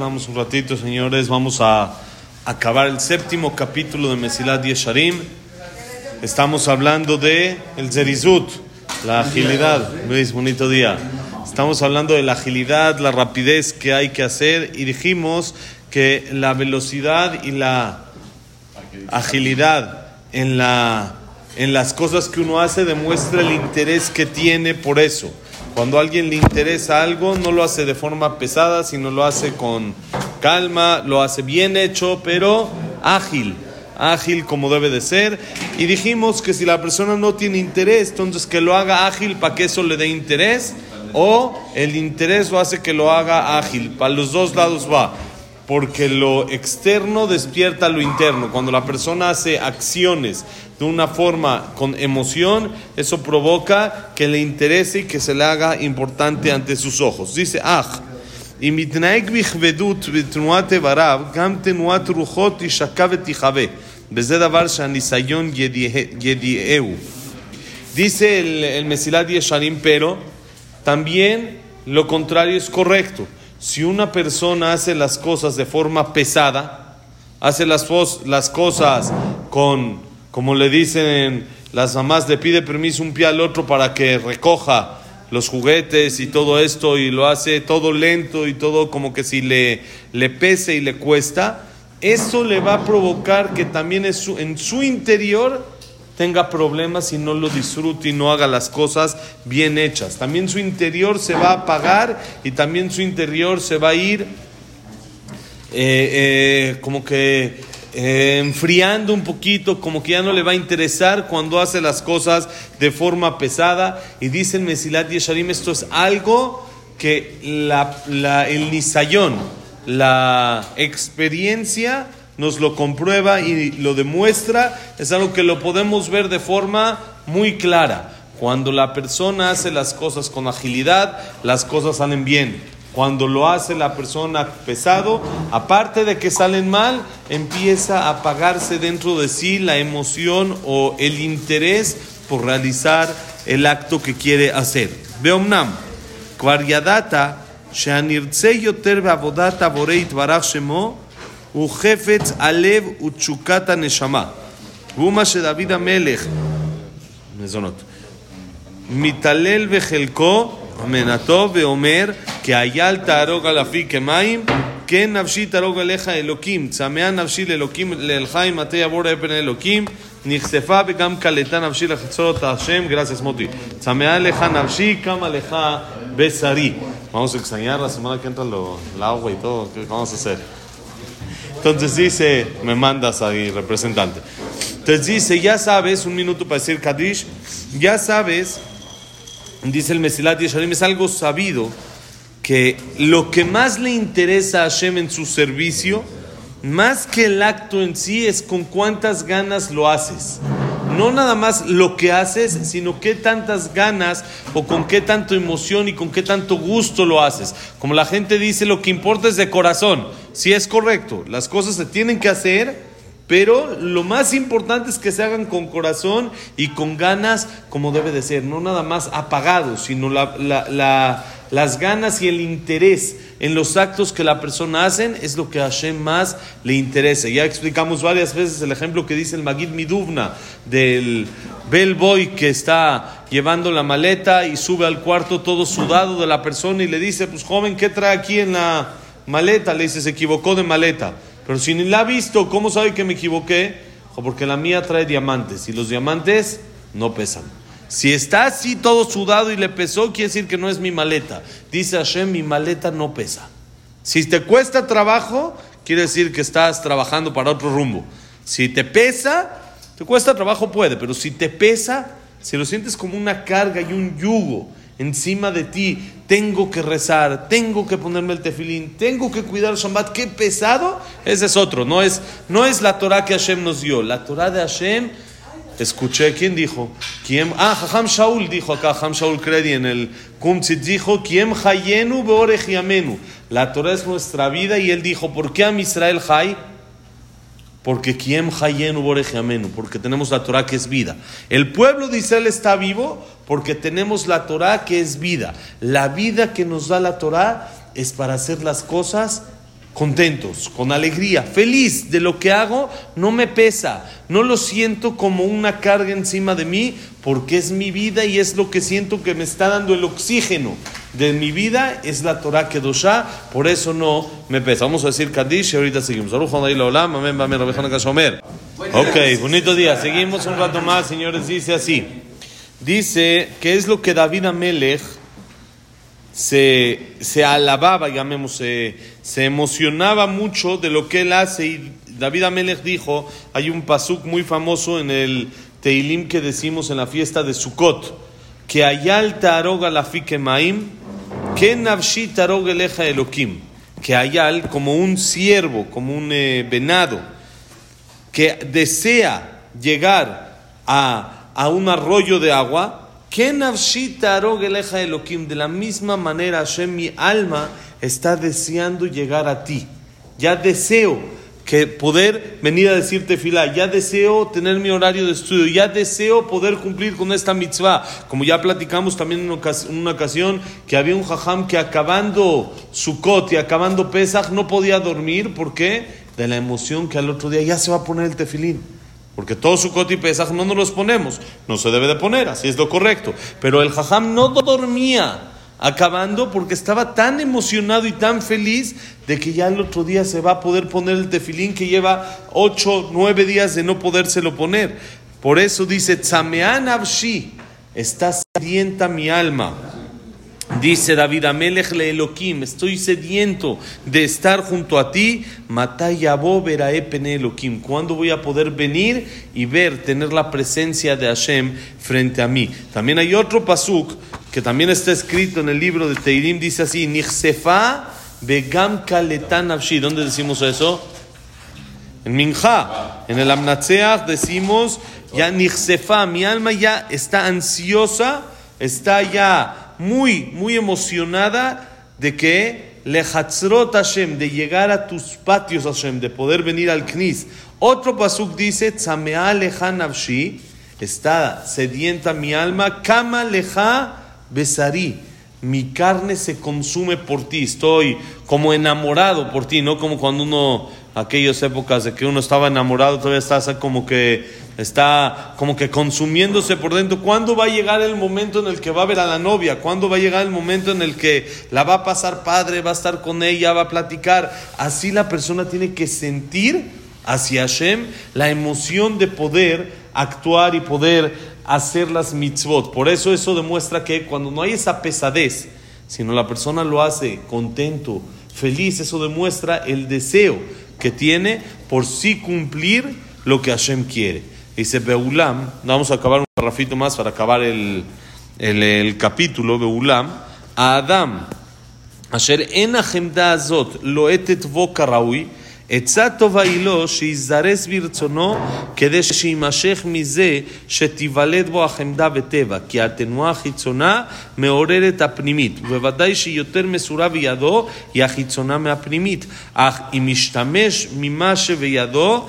Vamos un ratito, señores, vamos a acabar el séptimo capítulo de Mesilat Yesharim. Estamos hablando de el Zerizut, la agilidad. Luis, bonito día. Estamos hablando de la agilidad, la rapidez que hay que hacer y dijimos que la velocidad y la agilidad en, la, en las cosas que uno hace demuestra el interés que tiene por eso. Cuando a alguien le interesa algo, no lo hace de forma pesada, sino lo hace con calma, lo hace bien hecho, pero ágil, ágil como debe de ser. Y dijimos que si la persona no tiene interés, entonces que lo haga ágil para que eso le dé interés, o el interés lo hace que lo haga ágil. Para los dos lados va porque lo externo despierta lo interno. Cuando la persona hace acciones de una forma con emoción, eso provoca que le interese y que se le haga importante ante sus ojos. Dice, ah, Dice el, el Mesilat Yesharim, pero también lo contrario es correcto si una persona hace las cosas de forma pesada, hace las, las cosas con, como le dicen las mamás, le pide permiso un pie al otro para que recoja los juguetes y todo esto y lo hace todo lento y todo como que si le, le pese y le cuesta, eso le va a provocar que también su, en su interior tenga problemas y no lo disfrute y no haga las cosas bien hechas. También su interior se va a apagar y también su interior se va a ir eh, eh, como que eh, enfriando un poquito, como que ya no le va a interesar cuando hace las cosas de forma pesada. Y dice el Mesilat Yesharim, esto es algo que el nisayón, la experiencia, nos lo comprueba y lo demuestra, es algo que lo podemos ver de forma muy clara. Cuando la persona hace las cosas con agilidad, las cosas salen bien. Cuando lo hace la persona pesado, aparte de que salen mal, empieza a apagarse dentro de sí la emoción o el interés por realizar el acto que quiere hacer. Beomnam, Kvariadata, Sheanirtse Yoter Beavodata Boreit Barach Shemo, הוא חפץ הלב ותשוקת הנשמה. והוא מה שדוד המלך, מזונות, מתעלל בחלקו, אמנתו, ואומר, כי אייל תהרוג על אפי כמים, כן נפשי תהרוג עליך אלוקים, צמאה נפשי לאלוקים, לאלחי מטה יעבור אבן אלוקים, נחשפה וגם קלטה נפשי לחצור את השם, gracias מוטי. צמאה לך נפשי, קמה לך בשרי. Vamos a extrañar la semana que entra lo, el agua y todo, ¿qué vamos a hacer? Entonces dice, me mandas ahí, representante. Entonces dice, ya sabes, un minuto para decir Kadish, ya sabes, dice el Mesilat Yesharim, es algo sabido que lo que más le interesa a Hashem en su servicio, más que el acto en sí, es con cuántas ganas lo haces no nada más lo que haces, sino qué tantas ganas o con qué tanto emoción y con qué tanto gusto lo haces. Como la gente dice, lo que importa es de corazón. Si es correcto, las cosas se tienen que hacer, pero lo más importante es que se hagan con corazón y con ganas como debe de ser, no nada más apagados, sino las ganas y el interés en los actos que la persona hacen es lo que a más le interesa. Ya explicamos varias veces el ejemplo que dice el Magid Miduvna del bellboy que está llevando la maleta y sube al cuarto todo sudado de la persona y le dice, pues joven, ¿qué trae aquí en la maleta? Le dice, se equivocó de maleta. Pero si ni la ha visto, ¿cómo sabe que me equivoqué? Porque la mía trae diamantes y los diamantes no pesan. Si está así todo sudado y le pesó, quiere decir que no es mi maleta. Dice Hashem, mi maleta no pesa. Si te cuesta trabajo, quiere decir que estás trabajando para otro rumbo. Si te pesa, te cuesta trabajo puede, pero si te pesa, si lo sientes como una carga y un yugo encima de ti, tengo que rezar, tengo que ponerme el tefilín, tengo que cuidar el Shabbat, qué pesado, ese es otro, no es, no es la Torah que Hashem nos dio, la Torah de Hashem Escuché, ¿quién dijo? ¿Quién? Ah, Jajam Shaul dijo acá, Jajam Shaul Kredi en el Kumtzit dijo, ¿quién hayenu yamenu? La Torah es nuestra vida y él dijo, ¿por qué a Israel hay? Porque quién hayenu yamenu, porque tenemos la Torah que es vida. El pueblo de Israel está vivo porque tenemos la Torah que es vida. La vida que nos da la Torah es para hacer las cosas contentos, con alegría, feliz de lo que hago, no me pesa, no lo siento como una carga encima de mí, porque es mi vida y es lo que siento que me está dando el oxígeno de mi vida, es la Torah Kedoshá, por eso no me pesa. Vamos a decir Kadish y ahorita seguimos. Ok, bonito día, seguimos un rato más, señores, dice así. Dice que es lo que David Amelech se, se alababa, llamemos, se, se, emocionaba mucho de lo que él hace. Y David Amelech dijo, hay un pasuk muy famoso en el Teilim que decimos en la fiesta de Sukkot, que ayal taroga la maim, que navshi taroga eleja elokim, que ayal como un siervo, como un eh, venado, que desea llegar a, a un arroyo de agua, de la misma manera, Hashem, mi alma está deseando llegar a ti. Ya deseo que poder venir a decirte fila, ya deseo tener mi horario de estudio, ya deseo poder cumplir con esta mitzvah. Como ya platicamos también en una ocasión que había un jajam que acabando Sukkot y acabando Pesach no podía dormir, ¿por qué? De la emoción que al otro día ya se va a poner el tefilín. Porque todo su y Pesaj no nos los ponemos. No se debe de poner, así es lo correcto. Pero el jajam no dormía acabando porque estaba tan emocionado y tan feliz de que ya el otro día se va a poder poner el tefilín que lleva ocho, nueve días de no podérselo poner. Por eso dice, Tzamean Abshi, está sedienta mi alma. Dice David Amelech le Elohim, estoy sediento de estar junto a ti. Matayabo verae pene Elohim. ¿Cuándo voy a poder venir y ver, tener la presencia de Hashem frente a mí? También hay otro pasuk que también está escrito en el libro de Teirim, dice así: Nichsefa begam kaletan avshi. ¿Dónde decimos eso? En Minja. En el Amnatseach decimos: Ya Nichsefa, mi alma ya está ansiosa, está ya muy, muy emocionada de que Lechatzrot Hashem, de llegar a tus patios Hashem, de poder venir al Knis. Otro pasuk dice, Tzamea lecha navshi, está sedienta mi alma, Kama leja besari, mi carne se consume por ti, estoy como enamorado por ti, no como cuando uno, aquellas épocas de que uno estaba enamorado, todavía estás como que está como que consumiéndose por dentro. ¿Cuándo va a llegar el momento en el que va a ver a la novia? ¿Cuándo va a llegar el momento en el que la va a pasar padre, va a estar con ella, va a platicar? Así la persona tiene que sentir hacia Hashem la emoción de poder actuar y poder hacer las mitzvot. Por eso eso demuestra que cuando no hay esa pesadez, sino la persona lo hace contento, feliz, eso demuestra el deseo que tiene por sí cumplir lo que Hashem quiere. Dice Beulam, vamos a acabar un parrafito más para acabar el, el, el capítulo, Beulam, a Adam, אשר אין החמדה הזאת לוהטת בו כראוי, עצה טובה היא לו שיזרז ברצונו כדי שיימשך מזה שתיוולד בו החמדה וטבע, כי התנועה החיצונה מעוררת הפנימית, ובוודאי שהיא יותר מסורה בידו היא החיצונה מהפנימית, אך אם ישתמש ממה שבידו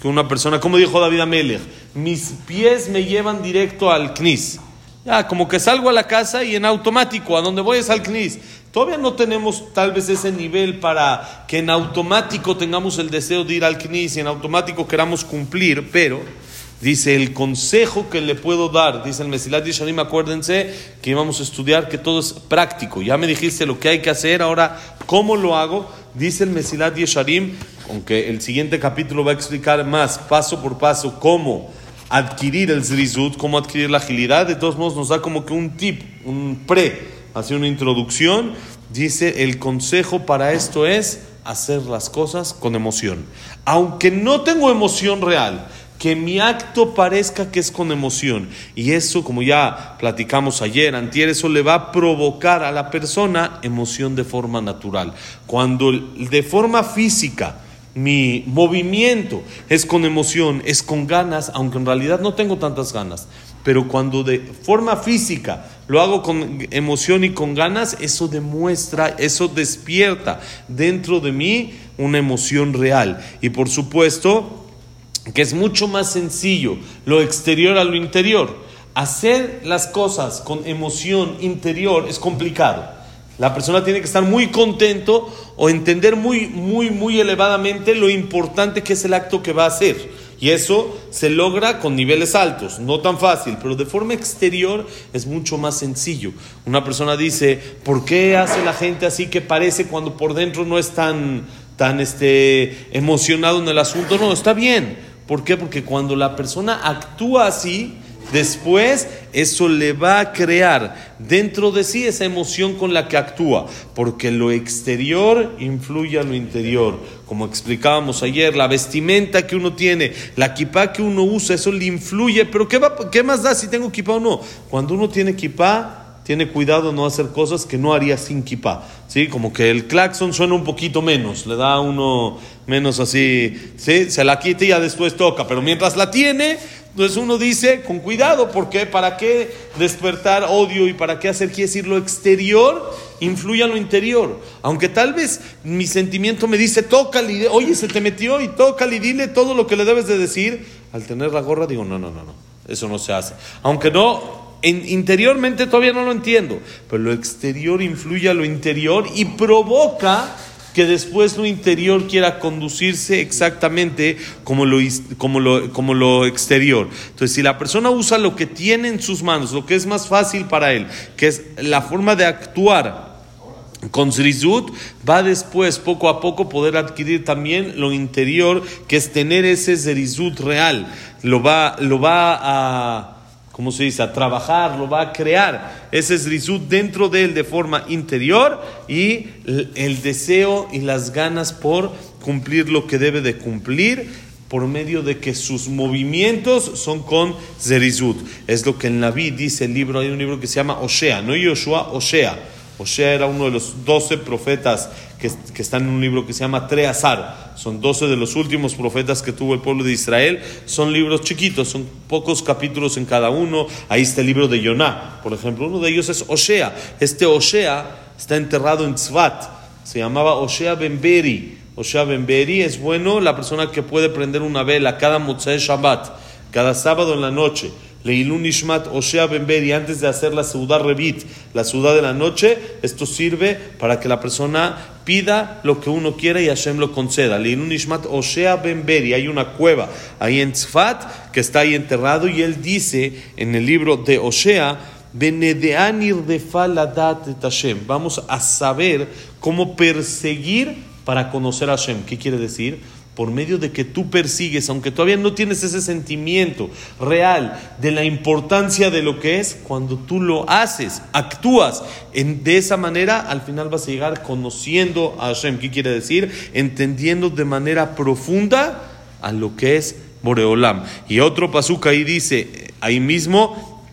que una persona, como dijo David Amelech, mis pies me llevan directo al CNIS. Ya, como que salgo a la casa y en automático, a donde voy es al CNIS. Todavía no tenemos tal vez ese nivel para que en automático tengamos el deseo de ir al CNIS y en automático queramos cumplir, pero dice el consejo que le puedo dar, dice el Mesilat Yisharim, acuérdense que íbamos a estudiar que todo es práctico. Ya me dijiste lo que hay que hacer, ahora, ¿cómo lo hago? Dice el Mesilat Yesharim, aunque el siguiente capítulo va a explicar más, paso por paso, cómo adquirir el zrizut, cómo adquirir la agilidad, de todos modos nos da como que un tip, un pre, hace una introducción, dice el consejo para esto es hacer las cosas con emoción. Aunque no tengo emoción real, que mi acto parezca que es con emoción. Y eso, como ya platicamos ayer, antier, eso le va a provocar a la persona emoción de forma natural. Cuando de forma física mi movimiento es con emoción, es con ganas, aunque en realidad no tengo tantas ganas. Pero cuando de forma física lo hago con emoción y con ganas, eso demuestra, eso despierta dentro de mí una emoción real. Y por supuesto que es mucho más sencillo lo exterior a lo interior. Hacer las cosas con emoción interior es complicado. La persona tiene que estar muy contento o entender muy, muy, muy elevadamente lo importante que es el acto que va a hacer. Y eso se logra con niveles altos, no tan fácil, pero de forma exterior es mucho más sencillo. Una persona dice, ¿por qué hace la gente así que parece cuando por dentro no es tan, tan este, emocionado en el asunto? No, está bien. ¿Por qué? Porque cuando la persona actúa así, Después eso le va a crear dentro de sí esa emoción con la que actúa, porque lo exterior influye a lo interior. Como explicábamos ayer, la vestimenta que uno tiene, la equipa que uno usa, eso le influye, pero ¿qué, va, ¿qué más da si tengo equipa o no? Cuando uno tiene equipa, tiene cuidado no hacer cosas que no haría sin kippah. ¿sí? Como que el claxon suena un poquito menos, le da uno menos así, ¿sí? se la quita y ya después toca, pero mientras la tiene, entonces uno dice, con cuidado, porque ¿para qué despertar odio y para qué hacer, quiere decir, lo exterior influye a lo interior? Aunque tal vez mi sentimiento me dice, tócale, oye, se te metió y tócale y dile todo lo que le debes de decir. Al tener la gorra digo, no, no, no, no, eso no se hace. Aunque no, interiormente todavía no lo entiendo, pero lo exterior influye a lo interior y provoca que después lo interior quiera conducirse exactamente como lo, como, lo, como lo exterior. Entonces, si la persona usa lo que tiene en sus manos, lo que es más fácil para él, que es la forma de actuar, con Zrizut va después, poco a poco, poder adquirir también lo interior, que es tener ese Zrizut real. Lo va, lo va a ¿cómo se dice?, a trabajar, lo va a crear. Ese es Rizut dentro de él de forma interior y el deseo y las ganas por cumplir lo que debe de cumplir por medio de que sus movimientos son con Zerizut. Es lo que en vida dice el libro, hay un libro que se llama Osea, no Yoshua, Osea. Osea era uno de los doce profetas que, están en un libro que se llama Treazar. Son doce de los últimos profetas que tuvo el pueblo de Israel. Son libros chiquitos, son pocos capítulos en cada uno. Ahí está el libro de Yoná, por ejemplo. Uno de ellos es Osea. Este Osea está enterrado en Tzvat. Se llamaba Osea Benberi. Osea Benberi es bueno la persona que puede prender una vela cada Motzei Shabbat, cada sábado en la noche Leilun Ishmat Osea Benberi, antes de hacer la ciudad Revit, la ciudad de la noche, esto sirve para que la persona pida lo que uno quiera y Hashem lo conceda. Leilun Ishmat Osea Benberi, hay una cueva ahí en Tzfat que está ahí enterrado y él dice en el libro de Osea, Vamos a saber cómo perseguir para conocer a Hashem. ¿Qué quiere decir? Por medio de que tú persigues, aunque todavía no tienes ese sentimiento real de la importancia de lo que es, cuando tú lo haces, actúas en, de esa manera, al final vas a llegar conociendo a Hashem. ¿Qué quiere decir? Entendiendo de manera profunda a lo que es Boreolam. Y otro pasuca ahí dice, ahí mismo,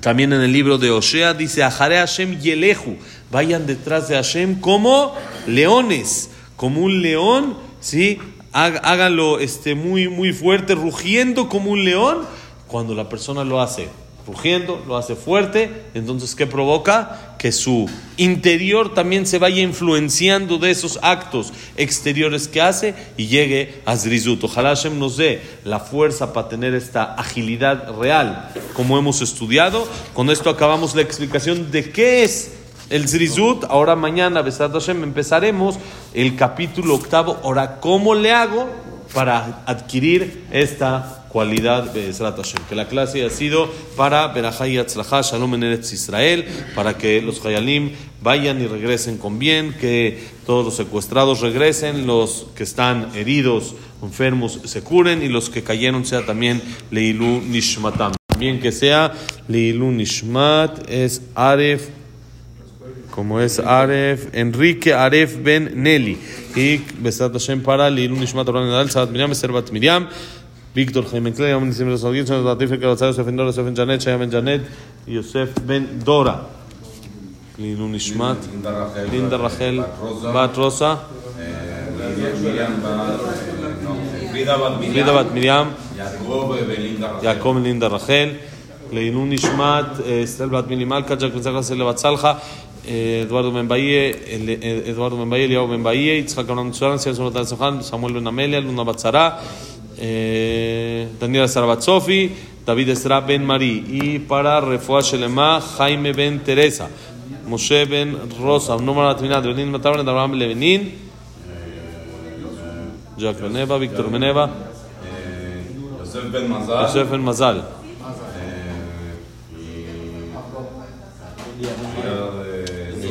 también en el libro de Osea, dice, Ajare Hashem Yelehu, vayan detrás de Hashem como leones, como un león, ¿sí? Háganlo este, muy, muy fuerte, rugiendo como un león, cuando la persona lo hace rugiendo, lo hace fuerte, entonces ¿qué provoca? Que su interior también se vaya influenciando de esos actos exteriores que hace y llegue a Zrizut. Ojalá Hashem nos dé la fuerza para tener esta agilidad real, como hemos estudiado. Con esto acabamos la explicación de qué es el Zrizut, ahora mañana, Besat Hashem, empezaremos el capítulo octavo. Ahora, ¿cómo le hago para adquirir esta cualidad de Hashem? Que la clase ha sido para Berajay Atzlachá, Shalom en Eretz Israel, para que los Hayalim vayan y regresen con bien, que todos los secuestrados regresen, los que están heridos, enfermos, se curen y los que cayeron sea también Leilu Nishmatam. También que sea Leilu Nishmat, es Aref como es Aref, Enrique Aref Ben Nelly. Y Besat Hashem para Lilun Nishmat Oran Nadal, Sabat Miriam, Servat Miriam. Víctor Jaime Clay, Amén Nisim Resogit, Shon Latif, Karatzah, Yosef Ben Dora, Yosef Ben Janet, Shaya Ben Janet, Yosef Ben Dora. Linu Nishmat, Linda Rachel, Bat Rosa, Frida Bat Miriam, יעקב לינדה רחל, לעילוי נשמת אה, אסתר בת מילי מלכה, ג'ק בן זכר סלע בת סלחה, Eduardo Membaye, Eduardo Membaye, Eliao Membaye, Itzhak Abraham Tsuran, Siazun Sohan, Samuel Luna Melia, Luna Batzara, eh, Daniela Sarabatsofi, David Esra Ben Marí. Y para Refuah Shelema, Jaime Ben Teresa, Moshe Ben Rosa, Número Latinado, Leonin Matabran, Abraham Levenin, Jack Meneva, Víctor Meneva, Yosef Ben Mazal. Yosef Ben Mazal. Eh,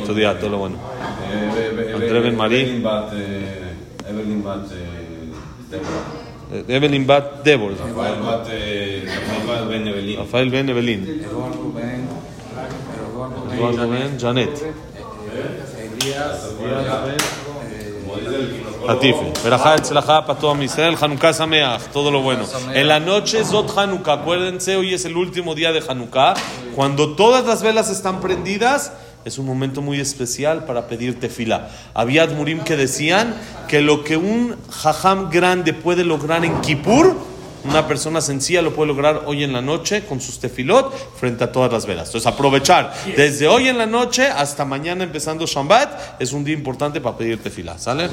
estudiar todo lo bueno. André eh, Ben Marí. Evelyn Bat Deborah. Evelyn Bat Deborah. Rafael Ben Evelyn. Eduardo Ben Janet. Latife. Verajá Etzlajá para todo Israel. Hanukkah Sameach. Todo lo bueno. En la noche es Zot Hanukkah. Acuérdense, hoy es el último día de Hanukkah. Cuando todas las velas están prendidas es un momento muy especial para pedir tefila. Había Admurim que decían que lo que un jajam grande puede lograr en Kippur, una persona sencilla lo puede lograr hoy en la noche con sus tefilot frente a todas las velas. Entonces aprovechar desde hoy en la noche hasta mañana empezando Shabbat es un día importante para pedir tefila. ¿Sale?